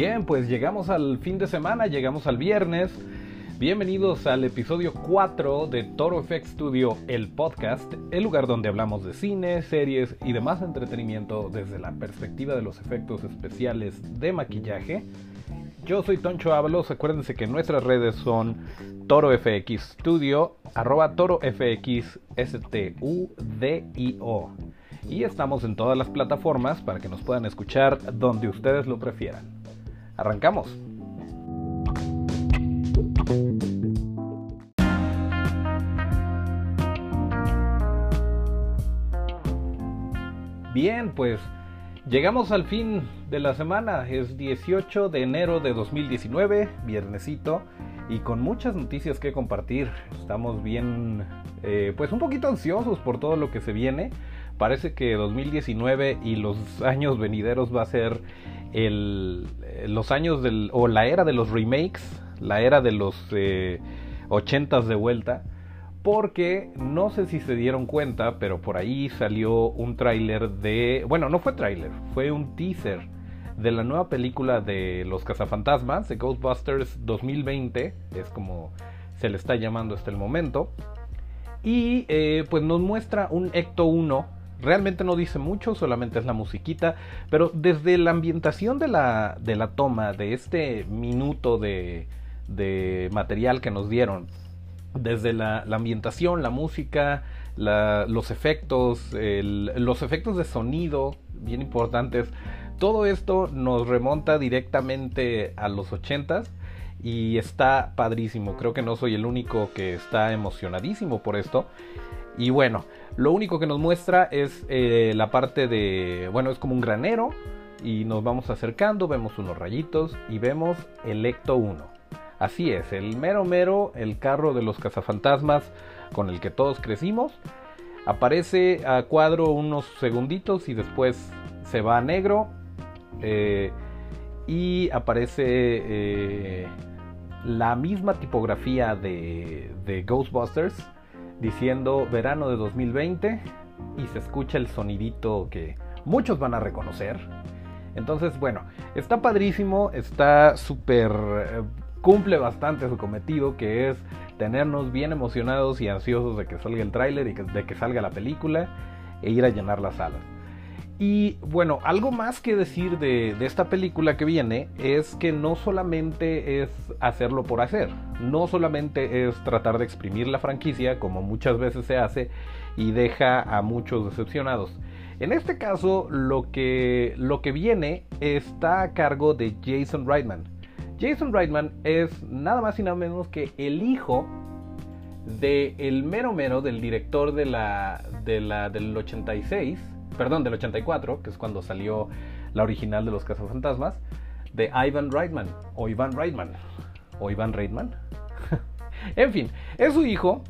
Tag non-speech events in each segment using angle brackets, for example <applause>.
Bien, pues llegamos al fin de semana, llegamos al viernes. Bienvenidos al episodio 4 de Toro FX Studio, el podcast, el lugar donde hablamos de cine, series y demás entretenimiento desde la perspectiva de los efectos especiales de maquillaje. Yo soy Toncho Ábalos, acuérdense que nuestras redes son Toro FX Studio, arroba Toro FX S-T-U-D-I-O. Y estamos en todas las plataformas para que nos puedan escuchar donde ustedes lo prefieran. Arrancamos. Bien, pues llegamos al fin de la semana. Es 18 de enero de 2019, viernesito, y con muchas noticias que compartir. Estamos bien, eh, pues un poquito ansiosos por todo lo que se viene. Parece que 2019 y los años venideros va a ser el, los años del, o la era de los remakes, la era de los eh, 80 de vuelta, porque no sé si se dieron cuenta, pero por ahí salió un tráiler de, bueno, no fue tráiler, fue un teaser de la nueva película de Los Cazafantasmas, de Ghostbusters 2020, es como se le está llamando hasta el momento, y eh, pues nos muestra un Ecto 1 Realmente no dice mucho, solamente es la musiquita, pero desde la ambientación de la, de la toma, de este minuto de, de material que nos dieron, desde la, ambientación, la música, los efectos, los efectos de sonido, bien importantes, todo esto nos remonta directamente a los ochentas y está padrísimo. Creo que no soy el único que está emocionadísimo por esto. Y bueno, lo único que nos muestra es eh, la parte de, bueno, es como un granero y nos vamos acercando, vemos unos rayitos y vemos el Ecto 1. Así es, el mero mero, el carro de los cazafantasmas con el que todos crecimos. Aparece a cuadro unos segunditos y después se va a negro. Eh, y aparece eh, la misma tipografía de, de Ghostbusters diciendo verano de 2020 y se escucha el sonidito que muchos van a reconocer. Entonces, bueno, está padrísimo, está súper... Eh, cumple bastante su cometido que es tenernos bien emocionados y ansiosos de que salga el tráiler y de que salga la película e ir a llenar las salas. Y bueno, algo más que decir de, esta película que viene es que no solamente es hacerlo por hacer, no solamente es tratar de exprimir la franquicia como muchas veces se hace y deja a muchos decepcionados. En este caso, lo que, lo que viene está a cargo de Jason Reitman. Jason Reitman es nada más y nada menos que el hijo de el mero mero del director de la, de la del 86 perdón, del 84, que es cuando salió la original de los Cazafantasmas, de Ivan Reitman, o Ivan Reitman, o Ivan Reitman. <laughs> en fin, es su hijo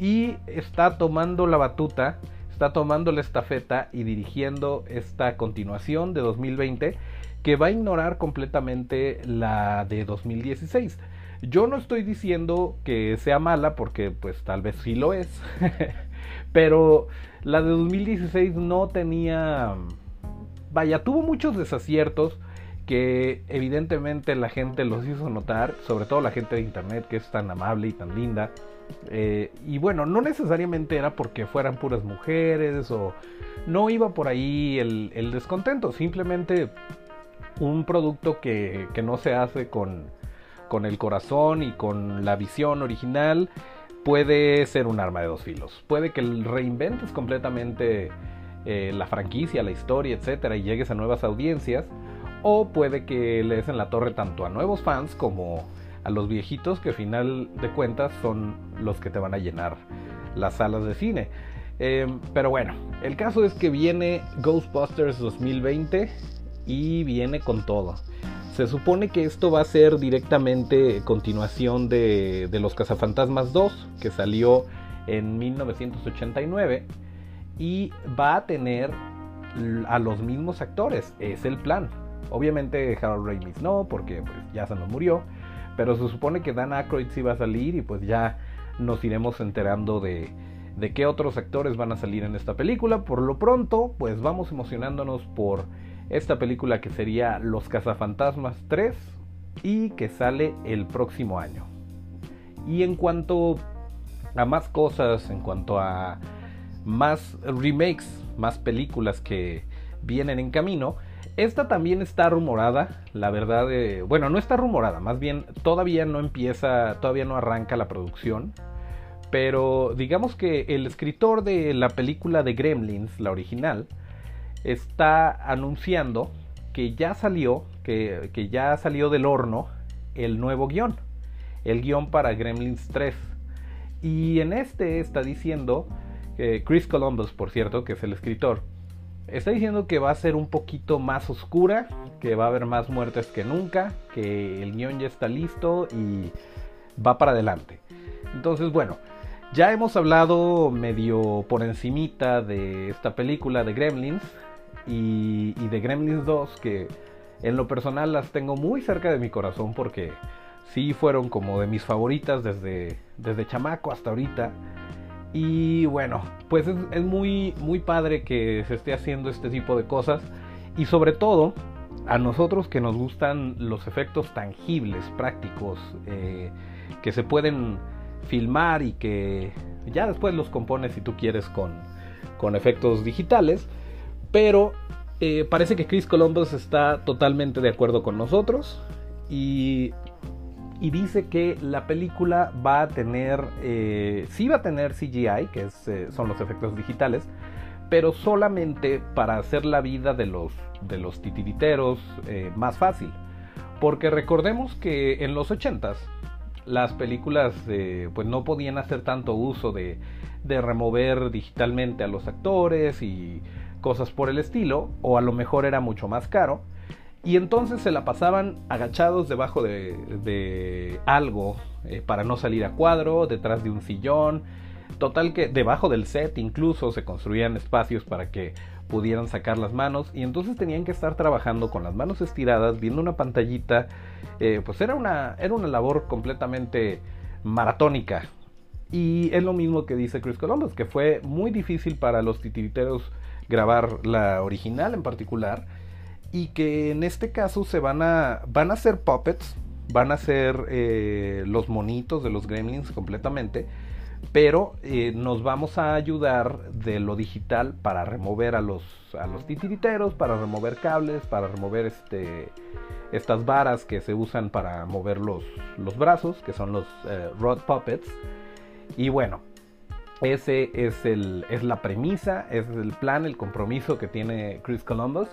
y está tomando la batuta, está tomando la estafeta y dirigiendo esta continuación de 2020 que va a ignorar completamente la de 2016. Yo no estoy diciendo que sea mala porque pues tal vez sí lo es. <laughs> Pero la de 2016 no tenía... Vaya, tuvo muchos desaciertos que evidentemente la gente los hizo notar, sobre todo la gente de internet que es tan amable y tan linda. Eh, y bueno, no necesariamente era porque fueran puras mujeres o no iba por ahí el, el descontento, simplemente un producto que, que no se hace con, con el corazón y con la visión original puede ser un arma de dos filos. Puede que reinventes completamente eh, la franquicia, la historia, etcétera, y llegues a nuevas audiencias. O puede que le des en la torre tanto a nuevos fans como a los viejitos, que al final de cuentas son los que te van a llenar las salas de cine. Em, pero bueno, el caso es que viene Ghostbusters 2020 y viene con todo. Se supone que esto va a ser directamente continuación de, Los Cazafantasmas 2, que salió en 1989, y va a tener a los mismos actores, es el plan. Obviamente Harold Ramis no, porque pues, ya se nos murió, pero se supone que Dan Aykroyd sí va a salir y pues ya nos iremos enterando de, de qué otros actores van a salir en esta película. Por lo pronto, pues vamos emocionándonos por esta película que sería Los Cazafantasmas 3 y que sale el próximo año. Y en cuanto a más cosas, en cuanto a más remakes, más películas que vienen en camino, esta también está rumorada, la verdad, eh, bueno, no está rumorada, más bien todavía no empieza, todavía no arranca la producción, pero digamos que el escritor de la película de Gremlins, la original, está anunciando que ya salió, que, que ya salió del horno el nuevo guion, el guion para Gremlins 3. Y en este está diciendo, que Chris Columbus, por cierto, que es el escritor, está diciendo que va a ser un poquito más oscura, que va a haber más muertes que nunca, que el guion ya está listo y va para adelante. Entonces, bueno, ya hemos hablado medio por encimita de esta película de Gremlins y, de Gremlins 2 que en lo personal las tengo muy cerca de mi corazón porque sí fueron como de mis favoritas desde, desde chamaco hasta ahorita. Y bueno, pues es, es, muy, muy padre que se esté haciendo este tipo de cosas. Y sobre todo, a nosotros que nos gustan los efectos tangibles, prácticos, eh, que se pueden filmar y que ya después los compones si tú quieres con, con efectos digitales. Pero eh, parece que Chris Columbus está totalmente de acuerdo con nosotros y, y dice que la película va a tener, eh, sí va a tener CGI, que eh, son los efectos digitales, pero solamente para hacer la vida de los, de los titiriteros más fácil. Porque recordemos que en los 80s las películas pues no podían hacer tanto uso de, de remover digitalmente a los actores y cosas por el estilo, o a lo mejor era mucho más caro, y entonces se la pasaban agachados debajo de, algo eh, para no salir a cuadro, detrás de un sillón, total que debajo del set incluso se construían espacios para que pudieran sacar las manos y entonces tenían que estar trabajando con las manos estiradas, viendo una pantallita, eh, pues era una, era una labor completamente maratónica. Y es lo mismo que dice Chris Columbus, que fue muy difícil para los titiriteros grabar la original en particular y que en este caso se van a van a ser puppets van a ser eh, los monitos de los gremlins completamente pero eh, nos vamos a ayudar de lo digital para remover a los a los titiriteros para remover cables para remover este estas varas que se usan para mover los, los brazos que son los eh, rod puppets. Y bueno ese es, el, es la premisa, es el plan, el compromiso que tiene Chris Columbus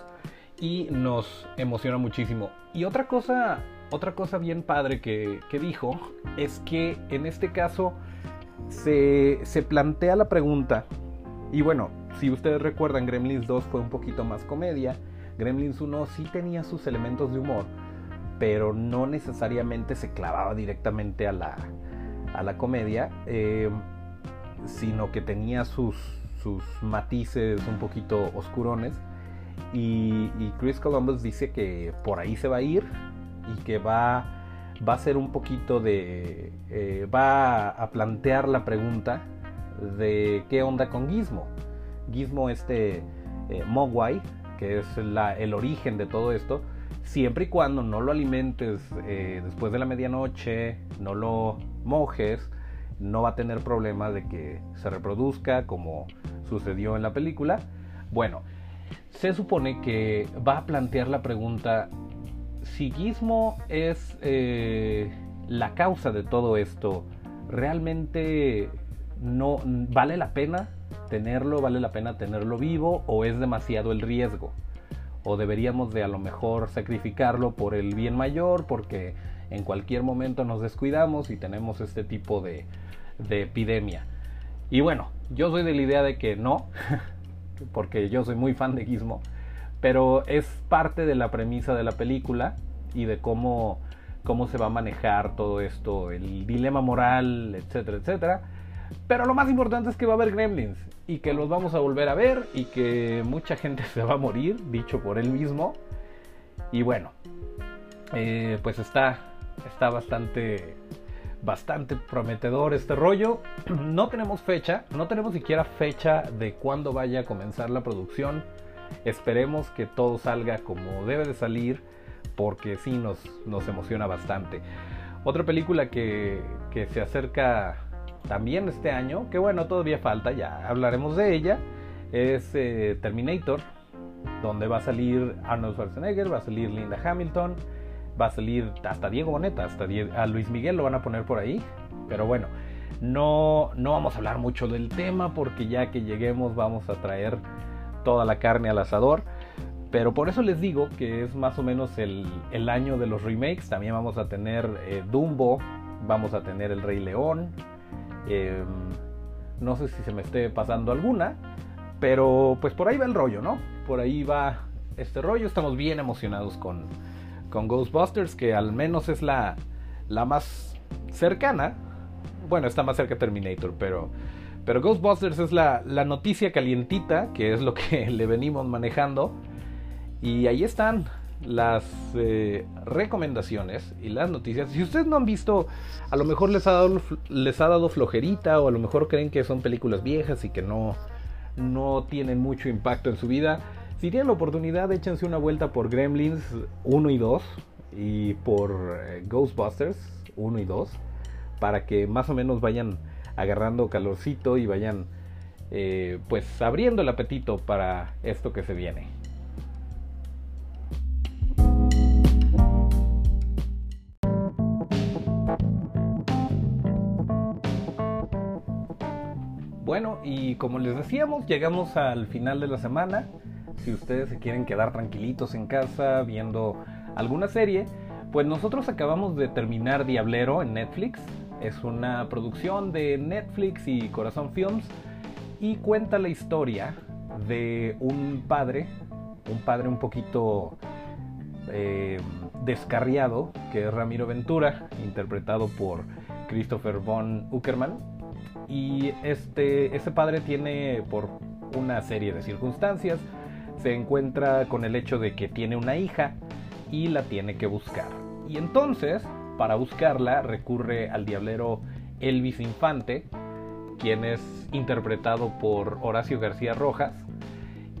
y nos emociona muchísimo. Y otra cosa, otra cosa bien padre que, dijo es que en este caso se, se plantea la pregunta, y bueno, si ustedes recuerdan, Gremlins 2 fue un poquito más comedia, Gremlins 1 sí tenía sus elementos de humor, pero no necesariamente se clavaba directamente a la, a la comedia. Eh, sino que tenía sus, sus matices un poquito oscurones. Y, Chris Columbus dice que por ahí se va a ir y que va, va a ser un poquito de... Eh, va a plantear la pregunta de qué onda con Gizmo. Gizmo este eh, Mogwai, que es el origen de todo esto, siempre y cuando no lo alimentes eh, después de la medianoche, no lo mojes, no va a tener problemas de que se reproduzca como sucedió en la película. Bueno, se supone que va a plantear la pregunta si Gizmo es eh, la causa de todo esto, ¿realmente no vale la pena tenerlo, vale la pena tenerlo vivo o es demasiado el riesgo? O deberíamos de a lo mejor sacrificarlo por el bien mayor porque en cualquier momento nos descuidamos y tenemos este tipo de, de epidemia. Y bueno, yo soy de la idea de que no, <laughs> porque yo soy muy fan de Gizmo, pero es parte de la premisa de la película y de cómo, cómo se va a manejar todo esto, el dilema moral, etcétera, etcétera. Pero lo más importante es que va a haber gremlins y que los vamos a volver a ver y que mucha gente <laughs> se va a morir, dicho por él mismo. Y bueno, eh, pues está, está bastante bastante prometedor este rollo. No tenemos fecha, no tenemos siquiera fecha de cuándo vaya a comenzar la producción. Esperemos que todo salga como debe de salir, porque sí nos, nos emociona bastante. Otra película que, que se acerca también este año, que bueno, todavía falta, ya hablaremos de ella, es eh, Terminator, donde va a salir Arnold Schwarzenegger, va a salir Linda Hamilton, va a salir hasta Diego Boneta, hasta a Luis Miguel lo van a poner por ahí, pero bueno, no, no vamos a hablar mucho del tema porque ya que lleguemos vamos a traer toda la carne al asador. Pero por eso les digo que es más o menos el, el año de los remakes. También vamos a tener eh, Dumbo, vamos a tener El Rey León. Em, no sé si se me esté pasando alguna, pero pues por ahí va el rollo, ¿no? Por ahí va este rollo. Estamos bien emocionados con, con Ghostbusters, que al menos es la, la más cercana. Bueno, está más cerca Terminator, pero, pero Ghostbusters es la, la noticia calientita, que es lo que <laughs> le venimos manejando. Y ahí están las eh, recomendaciones y las noticias. Si ustedes no han visto, a lo mejor les ha, dado, les ha dado flojerita o a lo mejor creen que son películas viejas y que no, no tienen mucho impacto en su vida. Si tienen la oportunidad, échense una vuelta por Gremlins 1 y 2 y por eh, Ghostbusters 1 y 2 para que más o menos vayan agarrando calorcito y vayan eh, pues abriendo el apetito para esto que se viene. Bueno, y como les decíamos, llegamos al final de la semana. Si ustedes se quieren quedar tranquilitos en casa viendo alguna serie, pues nosotros acabamos de terminar Diablero en Netflix. Es una producción de Netflix y Corazón Films y cuenta la historia de un padre, un padre un poquito eh, descarriado, que es Ramiro Ventura, interpretado por Christopher von Uckerman y este, este padre tiene, por una serie de circunstancias, se encuentra con el hecho de que tiene una hija y la tiene que buscar. Y entonces, para buscarla, recurre al diablero Elvis Infante, quien es interpretado por Horacio García Rojas.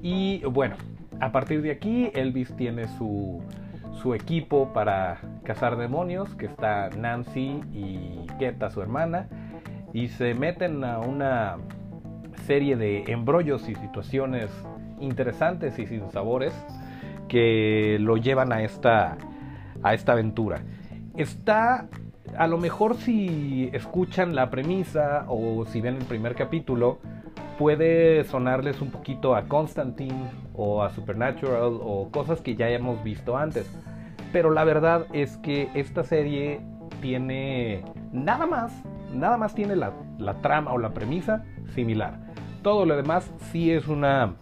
Y bueno, a partir de aquí, Elvis tiene su, su equipo para cazar demonios, que está Nancy y Keta, su hermana, y se meten a una serie de embrollos y situaciones interesantes y sin sabores que lo llevan a esta, a esta aventura. Está, a lo mejor si escuchan la premisa o si ven el primer capítulo, puede sonarles un poquito a Constantine o a Supernatural o cosas que ya hemos visto antes. Pero la verdad es que esta serie tiene nada más nada más tiene la, trama o la premisa similar. Todo lo demás sí es una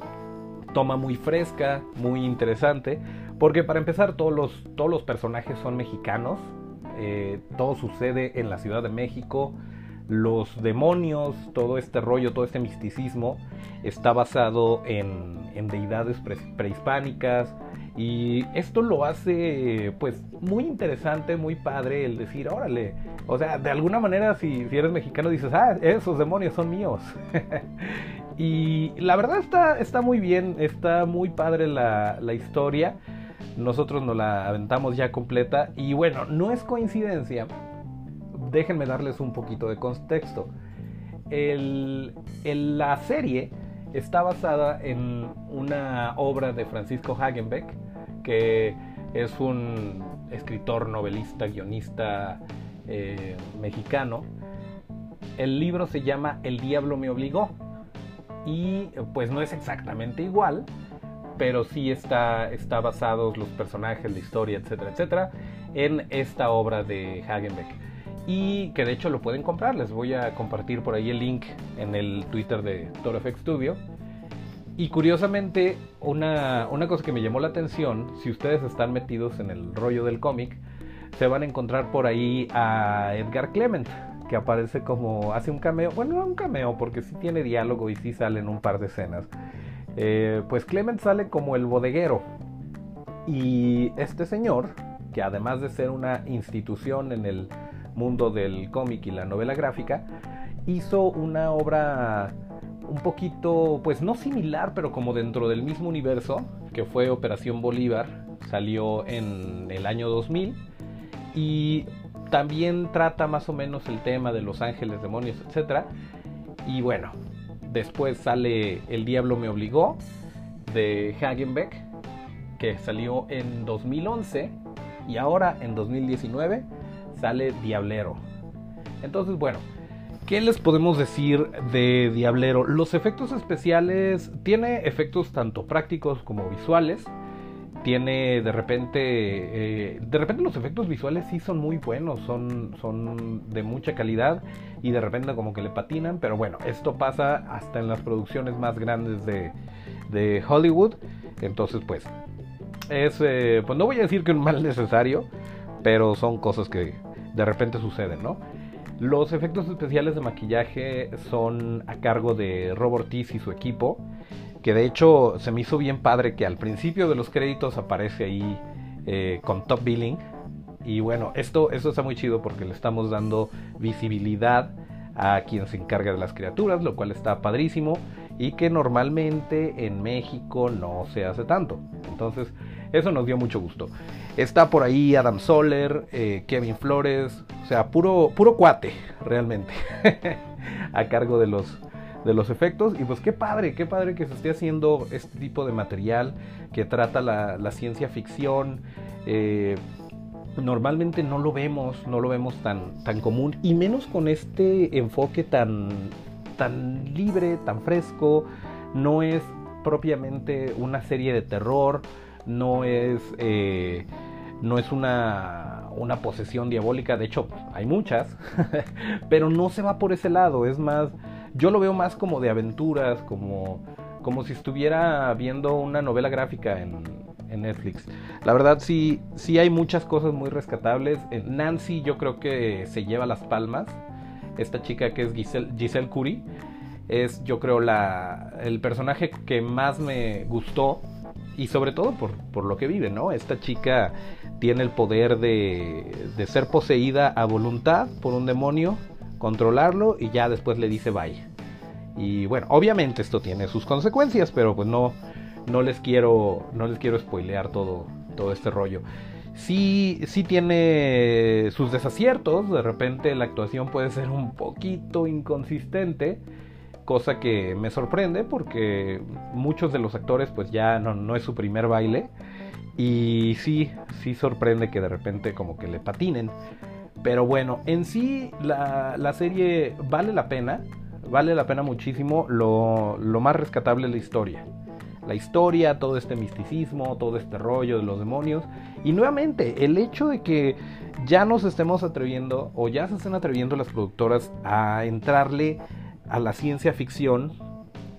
toma muy fresca, muy interesante, porque para empezar todos los, todos los personajes son mexicanos, eh, todo sucede en la Ciudad de México, los demonios, todo este rollo, todo este misticismo está basado en, en deidades prehispánicas, y esto lo hace pues muy interesante, muy padre el decir, órale, o sea, de alguna manera si, si eres mexicano dices, ah, esos demonios son míos. <laughs> y la verdad está, está muy bien, está muy padre la, la historia. Nosotros nos la aventamos ya completa y bueno, no es coincidencia. Déjenme darles un poquito de contexto. La serie está basada en una obra de Francisco Hagenbeck, que es un escritor, novelista, guionista eh, mexicano. El libro se llama El diablo me obligó y pues no es exactamente igual, pero sí está, está basados los personajes, la historia, etcétera, etcétera, en esta obra de Hagenbeck. Y que de hecho lo pueden comprar, les voy a compartir por ahí el link en el Twitter de ToroFX Studio. Y curiosamente, una, cosa que me llamó la atención, si ustedes están metidos en el rollo del cómic, se van a encontrar por ahí a Edgar Clement, que aparece como, hace un cameo, bueno, no un cameo, porque sí tiene diálogo y sí sale en un par de escenas. Eh, pues Clement sale como el bodeguero. Y este señor, que además de ser una institución en el mundo del cómic y la novela gráfica, hizo una obra un poquito, pues no similar, pero como dentro del mismo universo, que fue Operación Bolívar, salió en el año 2000 y también trata más o menos el tema de los ángeles, demonios, etc. Y bueno, después sale El Diablo me obligó de Hagenbeck, que salió en 2011 y ahora en 2019 sale Diablero. Entonces, bueno, ¿qué les podemos decir de Diablero? Los efectos especiales tiene efectos tanto prácticos como visuales tiene de repente, eh, de repente los efectos visuales sí son muy buenos, son, son de mucha calidad y de repente como que le patinan, pero bueno, esto pasa hasta en las producciones más grandes de, de Hollywood, entonces pues es, eh, pues no voy a decir que un mal necesario, pero son cosas que de repente suceden, ¿no? Los efectos especiales de maquillaje son a cargo de Robert Ortiz y su equipo que de hecho se me hizo bien padre que al principio de los créditos aparece ahí eh, con Top Billing. Y bueno, esto, esto está muy chido porque le estamos dando visibilidad a quien se encarga de las criaturas, lo cual está padrísimo y que normalmente en México no se hace tanto. Entonces, eso nos dio mucho gusto. Está por ahí Adam Soler, eh, Kevin Flores, o sea, puro, puro cuate, realmente, <laughs> a cargo de los, de los efectos. Y pues qué padre, qué padre que se esté haciendo este tipo de material que trata la, ciencia ficción. Eh, normalmente no lo vemos, no lo vemos tan, tan común. Y menos con este enfoque tan, tan libre, tan fresco. No es propiamente una serie de terror. No es. Eh, no es una, una posesión diabólica, de hecho hay muchas, <laughs> pero no se va por ese lado, es más, yo lo veo más como de aventuras, como, como si estuviera viendo una novela gráfica en, Netflix. La verdad sí, sí hay muchas cosas muy rescatables. Nancy yo creo que se lleva las palmas. Esta chica que es Giselle, Giselle Curry es yo creo la, el personaje que más me gustó y sobre todo por, por, lo que vive, ¿no? Esta chica tiene el poder de, de ser poseída a voluntad por un demonio controlarlo y ya después le dice bye. Y bueno, obviamente esto tiene sus consecuencias, pero pues no, no les quiero, no les quiero spoilear todo, todo este rollo. Sí, sí tiene sus desaciertos, de repente la actuación puede ser un poquito inconsistente, cosa que me sorprende porque muchos de los actores pues ya no, no es su primer baile y sí, sí sorprende que de repente como que le patinen. Pero bueno, en sí la, serie vale la pena, vale la pena muchísimo. Lo, más rescatable es la historia. La historia, todo este misticismo, todo este rollo de los demonios. Y nuevamente, el hecho de que ya nos estemos atreviendo, o ya se estén atreviendo las productoras a entrarle a la ciencia ficción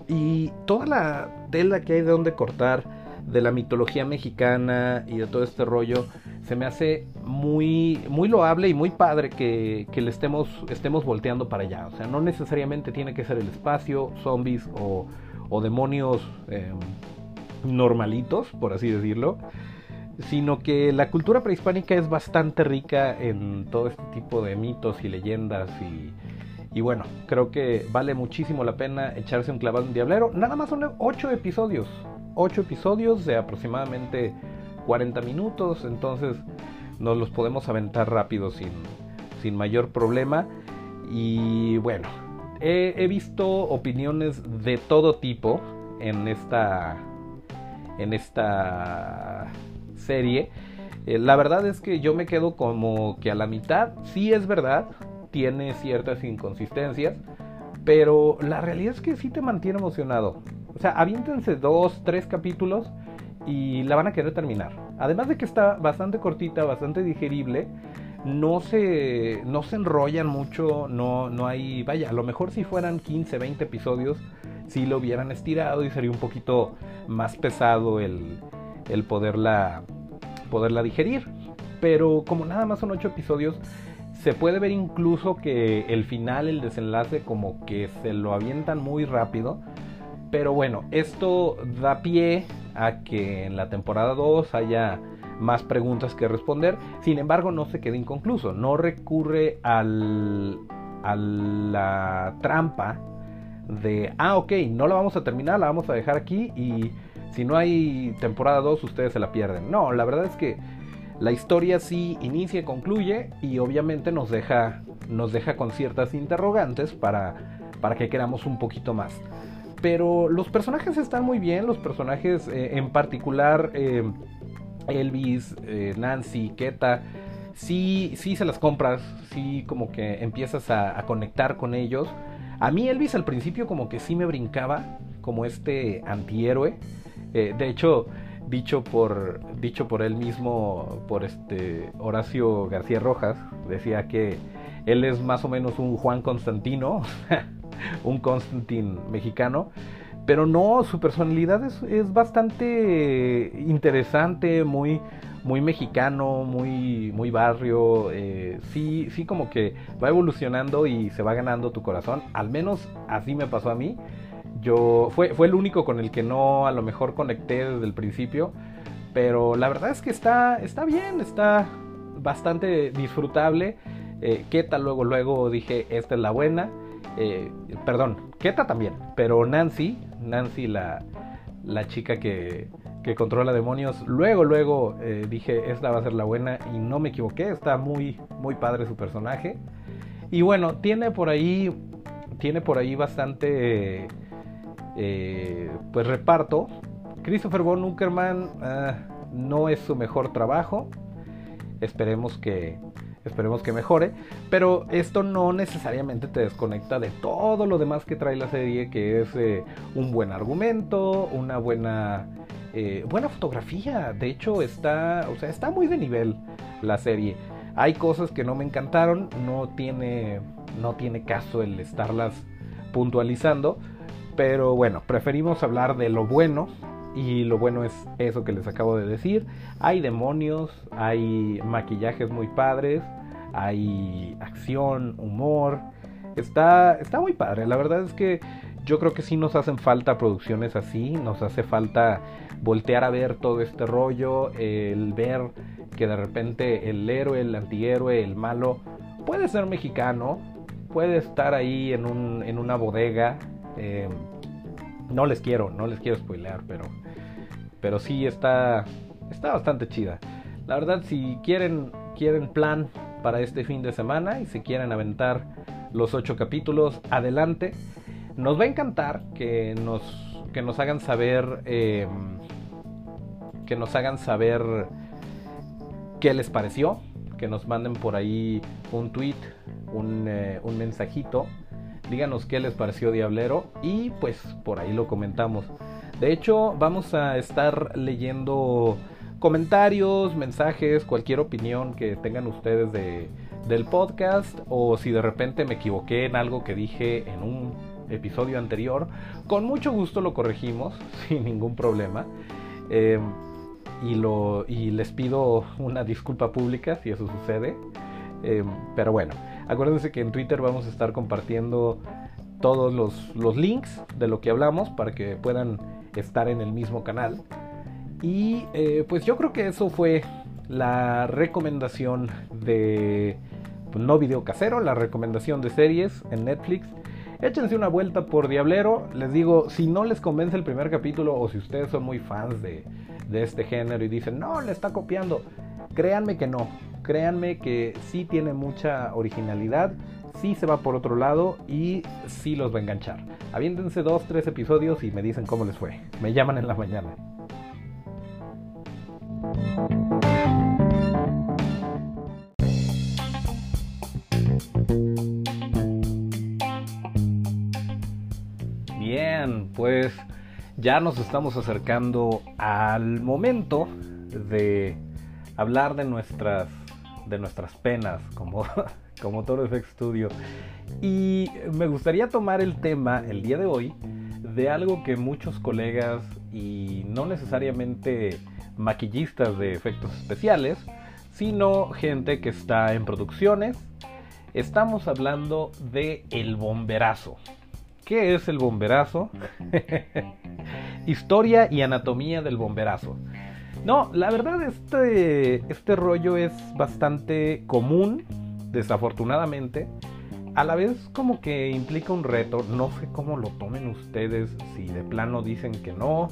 y toda la tela que hay de donde cortar de la mitología mexicana y de todo este rollo, se me hace muy, muy loable y muy padre que, le estemos, estemos volteando para allá. O sea, no necesariamente tiene que ser el espacio, zombies o, demonios em, normalitos, por así decirlo, sino que la cultura prehispánica es bastante rica en todo este tipo de mitos y leyendas y, y bueno, creo que vale muchísimo la pena echarse un clavado en Diablero. Nada más son 8 episodios. 8 episodios de aproximadamente 40 minutos, entonces nos los podemos aventar rápido sin, sin mayor problema. Y bueno, he, visto opiniones de todo tipo en esta, en esta serie. Eh, la verdad es que yo me quedo como que a la mitad, sí es verdad, tiene ciertas inconsistencias, pero la realidad es que sí te mantiene emocionado. O sea, aviéntense dos, tres capítulos y la van a querer terminar. Además de que está bastante cortita, bastante digerible, no se, no se enrollan mucho, no, no hay, vaya, a lo mejor si fueran 15, 20 episodios, si lo hubieran estirado y sería un poquito más pesado el, el poderla, poderla digerir. Pero como nada más son 8 episodios, se puede ver incluso que el final, el desenlace, como que se lo avientan muy rápido. Pero bueno, esto da pie a que en la temporada 2 haya, más preguntas que responder. Sin embargo, no se queda inconcluso, no recurre al, a la trampa de, ah, ok, no la vamos a terminar, la vamos a dejar aquí y si no hay temporada 2 ustedes se la pierden. No, la verdad es que la historia sí inicia y concluye y obviamente nos deja, nos deja con ciertas interrogantes para, para que queramos un poquito más. Pero los personajes están muy bien, los personajes eh, en particular eh, Elvis, eh, Nancy, Keta, sí, sí se las compras, sí como que empiezas a, conectar con ellos. A mí Elvis al principio como que sí me brincaba como este antihéroe. de hecho, dicho por, dicho por él mismo, por este Horacio García Rojas, decía que él es más o menos un Juan Constantino, <laughs> <laughs> un Constantin mexicano, pero no, su personalidad es, bastante interesante, muy, muy mexicano, muy, muy barrio, eh, sí, sí como que va evolucionando y se va ganando tu corazón, al menos así me pasó a mí. Yo fue, fue el único con el que no a lo mejor conecté desde el principio, pero la verdad es que está, está bien, está bastante disfrutable. Eh, Keta luego, luego dije, esta es la buena. Eh, perdón, Keta también, pero Nancy, Nancy la, la chica que, que controla demonios, luego, luego eh, dije, esta va a ser la buena y no me equivoqué, está muy, muy padre su personaje. Y bueno, tiene por ahí, tiene por ahí bastante eh, pues reparto. Christopher von Uckerman ah, no es su mejor trabajo. Esperemos que, esperemos que mejore. Pero esto no necesariamente te desconecta de todo lo demás que trae la serie, que es eh, un buen argumento, una buena, eh, buena fotografía. De hecho, está, o sea, está muy de nivel la serie. Hay cosas que no me encantaron, no tiene, no tiene caso el estarlas puntualizando pero bueno, preferimos hablar de lo bueno. Y lo bueno es eso que les acabo de decir. Hay demonios, hay maquillajes muy padres, hay acción, humor. Está, está muy padre. La verdad es que yo creo que sí nos hacen falta producciones así. Nos hace falta voltear a ver todo este rollo. El ver que de repente el héroe, el antihéroe, el malo puede ser mexicano. Puede estar ahí en, un, en una bodega eh, no les quiero, no les quiero spoilear, pero, pero sí está, está bastante chida. La verdad, si quieren, quieren plan para este fin de semana y si quieren aventar los ocho capítulos, adelante. Nos va a encantar que nos, que nos hagan saber, em, que nos hagan saber qué les pareció, que nos manden por ahí un tweet, un, eh, un mensajito díganos qué les pareció Diablero y pues por ahí lo comentamos. De hecho, vamos a estar leyendo comentarios, mensajes, cualquier opinión que tengan ustedes de, del podcast o si de repente me equivoqué en algo que dije en un episodio anterior, con mucho gusto lo corregimos <laughs> sin ningún problema. Em, y, lo, y les pido una disculpa pública si eso sucede. Em, pero bueno, Acuérdense que en Twitter vamos a estar compartiendo todos los, links de lo que hablamos para que puedan estar en el mismo canal. Y eh, pues yo creo que eso fue la recomendación de pues, no video casero, la recomendación de series en Netflix. Échense una vuelta por Diablero. Les digo, si no les convence el primer capítulo o si ustedes son muy fans de, de este género y dicen, no, le está copiando, créanme que no créanme que sí tiene mucha originalidad, sí se va por otro lado y sí los va a enganchar. Aviéntense dos, tres episodios y me dicen cómo les fue. Me llaman en la mañana. Bien, pues ya nos estamos acercando al momento de hablar de nuestras de nuestras penas como, <laughs> como Toro FX Studio. Y me gustaría tomar el tema el día de hoy de algo que muchos colegas y no necesariamente maquillistas de efectos especiales, sino gente que está en producciones. Estamos hablando de el bomberazo. ¿Qué es el bomberazo? <laughs> Historia y anatomía del bomberazo. No, la verdad este, este rollo es bastante común, desafortunadamente. A la vez como que implica un reto, no sé cómo lo tomen ustedes, si de plano dicen que no,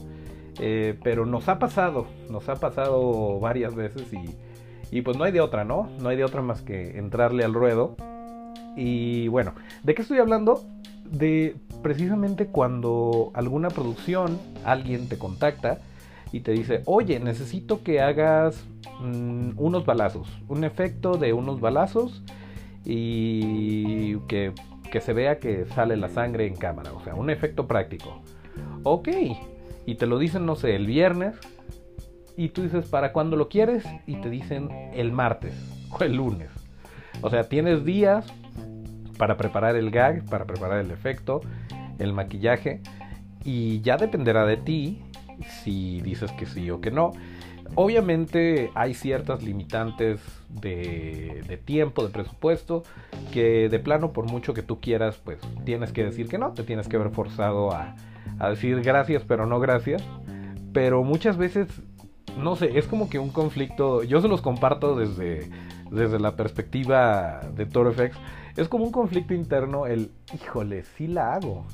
eh, pero nos ha pasado, nos ha pasado varias veces y, y pues no hay de otra, ¿no? No hay de otra más que entrarle al ruedo. Y bueno, ¿de qué estoy hablando? De precisamente cuando alguna producción, alguien te contacta y te dice, oye, necesito que hagas mm, unos balazos, un efecto de unos balazos y que, que se vea que sale la sangre en cámara, o sea, un efecto práctico. Ok, y te lo dicen, no sé, el viernes, y tú dices, ¿para cuándo lo quieres? Y te dicen el martes o el lunes. O sea, tienes días para preparar el gag, para preparar el efecto, el maquillaje, y ya dependerá de ti si dices que sí o que no. Obviamente hay ciertas limitantes de, tiempo, de presupuesto, que de plano por mucho que tú quieras, pues tienes que decir que no, te tienes que ver forzado a, a decir gracias pero no gracias. Pero muchas veces, no sé, es como que un conflicto, yo se los comparto desde, desde la perspectiva de ToroFX, es como un conflicto interno el, híjole, sí la hago,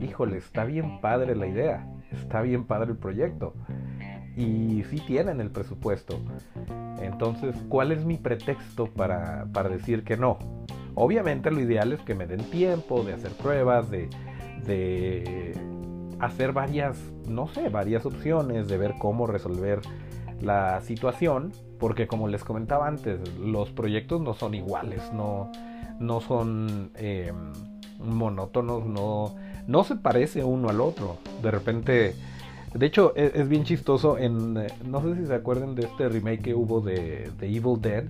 híjole, está bien padre la idea, está bien padre el proyecto. Y sí tienen el presupuesto. Entonces, ¿cuál es mi pretexto para, para decir que no? Obviamente lo ideal es que me den tiempo de hacer pruebas, de, de hacer varias, no sé, varias opciones, de ver cómo resolver la situación, porque como les comentaba antes, los proyectos no son iguales, no, no son eh, monótonos, no, no se parece uno al otro. De repente, de hecho, e, es, bien chistoso. En, eh, no sé si se acuerdan de este remake que hubo de, de, Evil Dead,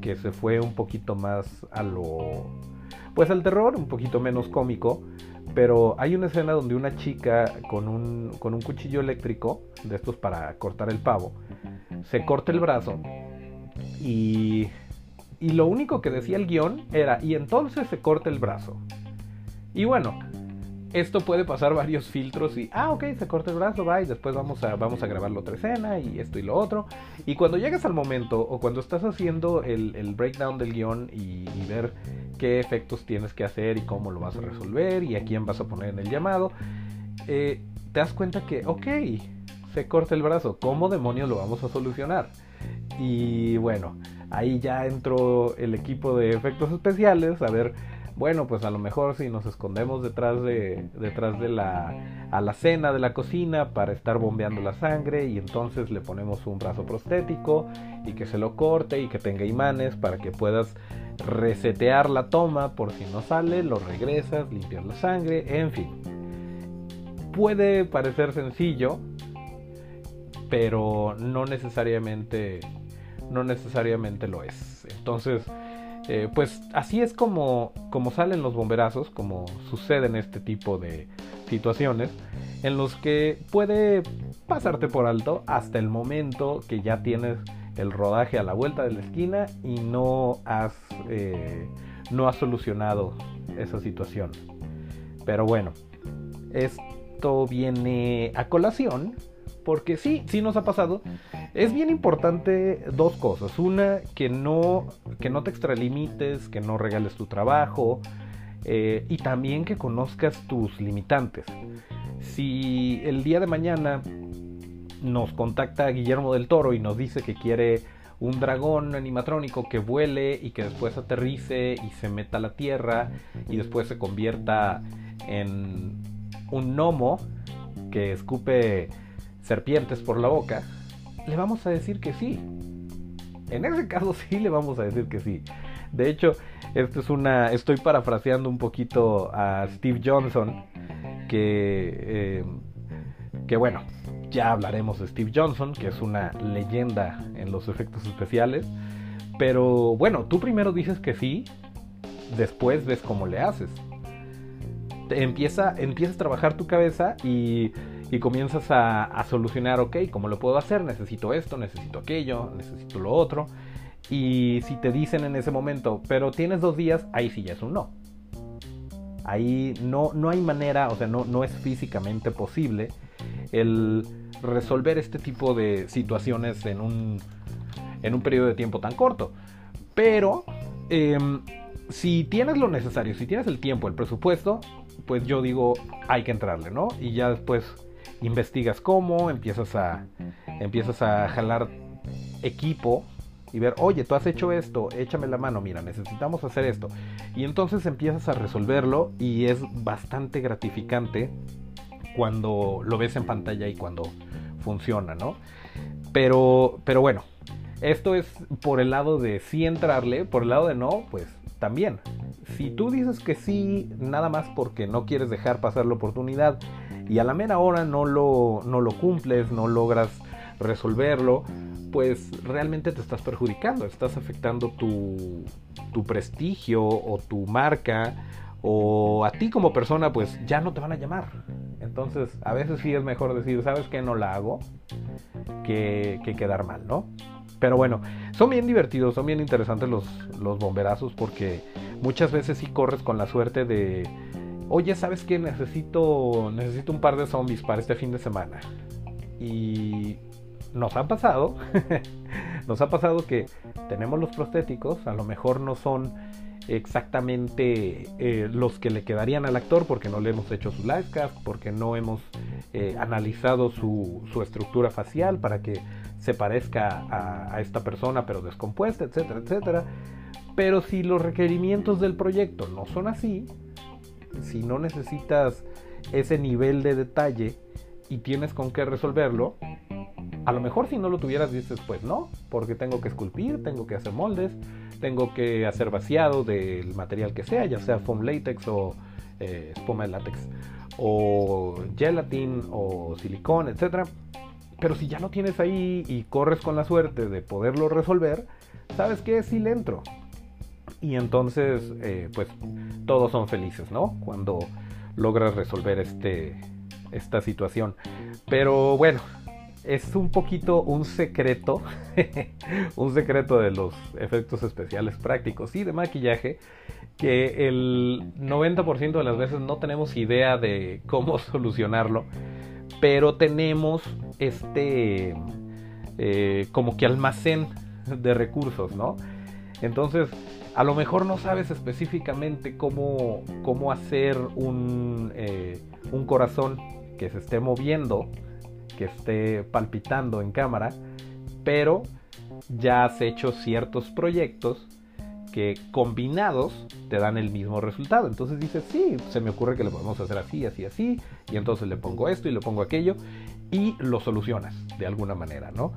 que se fue un poquito más a lo, pues al terror, un poquito menos cómico. Pero hay una escena donde una chica con un, con un cuchillo eléctrico, de estos para cortar el pavo, se corta el brazo y, y lo único que decía el guion era, y entonces se corta el brazo. Y bueno, esto puede pasar varios filtros y, ah, ok, se corta el brazo, va, y después vamos a, vamos a grabar la otra escena y esto y lo otro. Y cuando llegas al momento o cuando estás haciendo el, breakdown del guion y, ver qué efectos tienes que hacer y cómo lo vas a resolver y a quién vas a poner en el llamado, eh, te das cuenta que, ok, se corta el brazo, ¿cómo demonios lo vamos a solucionar? Y bueno, ahí ya entró el equipo de efectos especiales a ver bueno, pues a lo mejor si nos escondemos detrás de, detrás de la alacena de la cocina para estar bombeando la sangre y entonces le ponemos un brazo prostético y que se lo corte y que tenga imanes para que puedas resetear la toma por si no sale, lo regresas, limpiar la sangre, en fin. Puede parecer sencillo, pero no necesariamente no necesariamente lo es. Entonces, eh, pues así es como, como salen los bomberazos, como sucede en este tipo de situaciones, en los que puede pasarte por alto hasta el momento que ya tienes el rodaje a la vuelta de la esquina y no has, eh, no has solucionado esa situación. Pero bueno, esto viene a colación porque sí, sí nos ha pasado. Es bien importante dos cosas. Una, que no, que no te extralimites, que no regales tu trabajo. Eh, y también que conozcas tus limitantes. Si el día de mañana nos contacta Guillermo del Toro y nos dice que quiere un dragón animatrónico que vuele y que después aterrice y se meta a la tierra y después se convierta en un gnomo que escupe serpientes por la boca, le vamos a decir que sí. En ese caso <laughs> sí le vamos a decir que sí. De hecho, esto es una. Estoy parafraseando un poquito a Steve Johnson. Que. Eh, que bueno. Ya hablaremos de Steve Johnson, que es una leyenda en los efectos especiales. Pero bueno, tú primero dices que sí. Después ves cómo le haces. empieza, empiezas a trabajar tu cabeza y y comienzas a, solucionar, ok, ¿cómo lo puedo hacer? Necesito esto, necesito aquello, necesito lo otro. Y si te dicen en ese momento, pero tienes dos días, ahí sí ya es un no. Ahí no, no hay manera, o sea, no, no es físicamente posible el resolver este tipo de situaciones en un, en un periodo de tiempo tan corto. Pero em, si tienes lo necesario, si tienes el tiempo, el presupuesto, pues yo digo, hay que entrarle, ¿no? Y ya después investigas cómo, empiezas a, empiezas a jalar equipo y ver, oye, tú has hecho esto, échame la mano, mira, necesitamos hacer esto. Y entonces empiezas a resolverlo y es bastante gratificante cuando lo ves en pantalla y cuando funciona, ¿no? Pero, pero bueno, esto es por el lado de sí entrarle, por el lado de no, pues también. Si tú dices que sí, nada más porque no quieres dejar pasar la oportunidad y a la mera hora no lo, no lo cumples, no logras resolverlo, pues realmente te estás perjudicando, estás afectando tu, tu prestigio o tu marca o a ti como persona, pues ya no te van a llamar. Entonces, a veces sí es mejor decir, ¿sabes qué? No la hago que, que quedar mal, ¿no? Pero bueno, son bien divertidos, son bien interesantes los, los bomberazos porque muchas veces sí corres con la suerte de, oye, ¿sabes qué? Necesito, necesito un par de zombies para este fin de semana. Y nos ha pasado, <laughs> nos ha pasado que tenemos los prostéticos, a lo mejor no son exactamente eh, los que le quedarían al actor porque no le hemos hecho su livecast, porque no hemos eh, analizado su, su, estructura facial para que se parezca a, a, esta persona pero descompuesta, etcétera, etcétera. Pero si los requerimientos del proyecto no son así, si no necesitas ese nivel de detalle y tienes con qué resolverlo, a lo mejor si no lo tuvieras dices pues no, porque tengo que esculpir, tengo que hacer moldes, tengo que hacer vaciado del material que sea, ya sea foam latex o eh, espuma de látex, o gelatin o silicón, etc. Pero si ya lo tienes ahí y corres con la suerte de poderlo resolver, ¿sabes qué? Sí le entro. Y entonces, eh, pues todos son felices, ¿no? Cuando logras resolver este, esta situación. Pero bueno, es un poquito un secreto, <laughs> un secreto de los efectos especiales prácticos y de maquillaje, que el 90% de las veces no tenemos idea de cómo <laughs> solucionarlo, pero tenemos este eh, como que almacén de recursos, ¿no? Entonces, a lo mejor no sabes específicamente cómo, cómo hacer un, eh, un corazón que se esté moviendo que esté palpitando en cámara, pero ya has hecho ciertos proyectos que combinados te dan el mismo resultado. Entonces dices, sí, se me ocurre que lo podemos hacer así, así, así, y entonces le pongo esto y le pongo aquello, y lo solucionas de alguna manera, ¿no?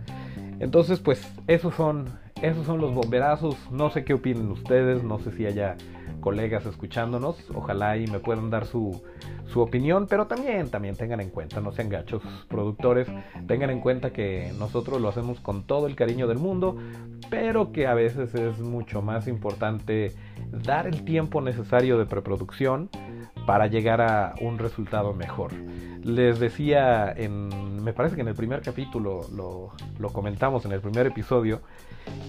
Entonces, pues esos son, esos son los bomberazos. No sé qué opinen ustedes, no sé si haya colegas escuchándonos, ojalá y me puedan dar su, su opinión, pero también, también tengan en cuenta, no sean gachos productores, tengan en cuenta que nosotros lo hacemos con todo el cariño del mundo, pero que a veces es mucho más importante dar el tiempo necesario de preproducción para llegar a un resultado mejor. Les decía en, me parece que en el primer capítulo lo, lo comentamos en el primer episodio,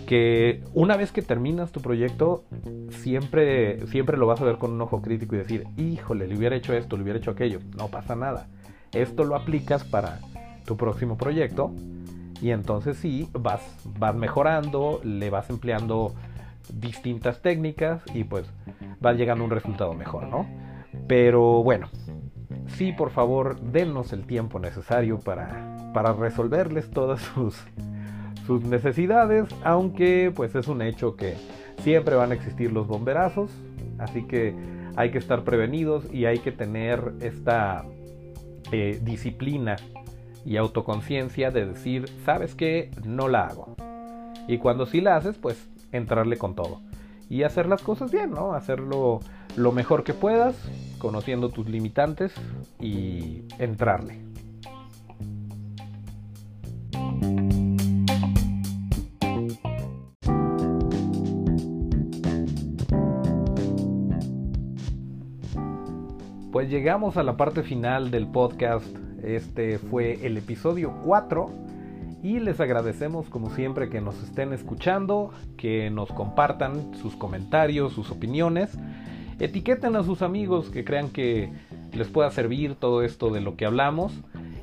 que una vez que terminas tu proyecto, siempre, siempre lo vas a ver con un ojo crítico y decir, híjole, le hubiera hecho esto, le hubiera hecho aquello. No pasa nada. Esto lo aplicas para tu próximo proyecto y entonces sí, vas, vas mejorando, le vas empleando distintas técnicas y pues vas llegando a un resultado mejor, ¿no? Pero bueno, sí, por favor, denos el tiempo necesario para, para resolverles todas sus sus necesidades, aunque pues es un hecho que siempre van a existir los bomberazos, así que hay que estar prevenidos y hay que tener esta eh, disciplina y autoconciencia de decir, sabes que no la hago. Y cuando sí la haces, pues entrarle con todo. Y hacer las cosas bien, ¿no? Hacerlo lo mejor que puedas, conociendo tus limitantes y entrarle. Llegamos a la parte final del podcast. Este fue el episodio 4 y les agradecemos como siempre que nos estén escuchando, que nos compartan sus comentarios, sus opiniones. Etiqueten a sus amigos que crean que les pueda servir todo esto de lo que hablamos.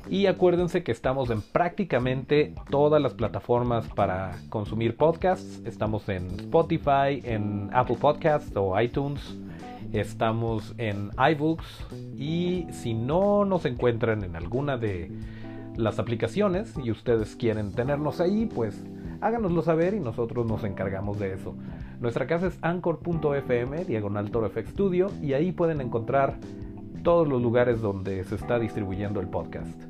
Y acuérdense que estamos en prácticamente todas las plataformas para consumir podcasts. Estamos en Spotify, en Apple Podcasts o iTunes. Estamos en iBooks. Y si no nos encuentran en alguna de las aplicaciones y ustedes quieren tenernos ahí, pues háganoslo saber y nosotros nos encargamos de eso. Nuestra casa es anchor.fm, diagonal Toro FX Studio, y ahí pueden encontrar todos los lugares donde se está distribuyendo el podcast.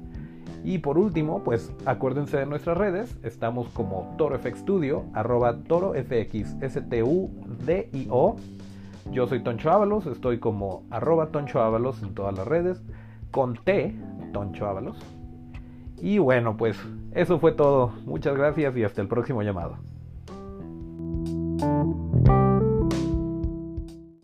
Y por último, pues acuérdense de nuestras redes. Estamos como ToroFX Studio, arroba ToroFX, S-T-U-D-I-O. Yo soy Toncho Ábalos, estoy como arroba Toncho Ábalos en todas las redes, con T, Toncho Ábalos. Y bueno, pues eso fue todo. Muchas gracias y hasta el próximo llamado.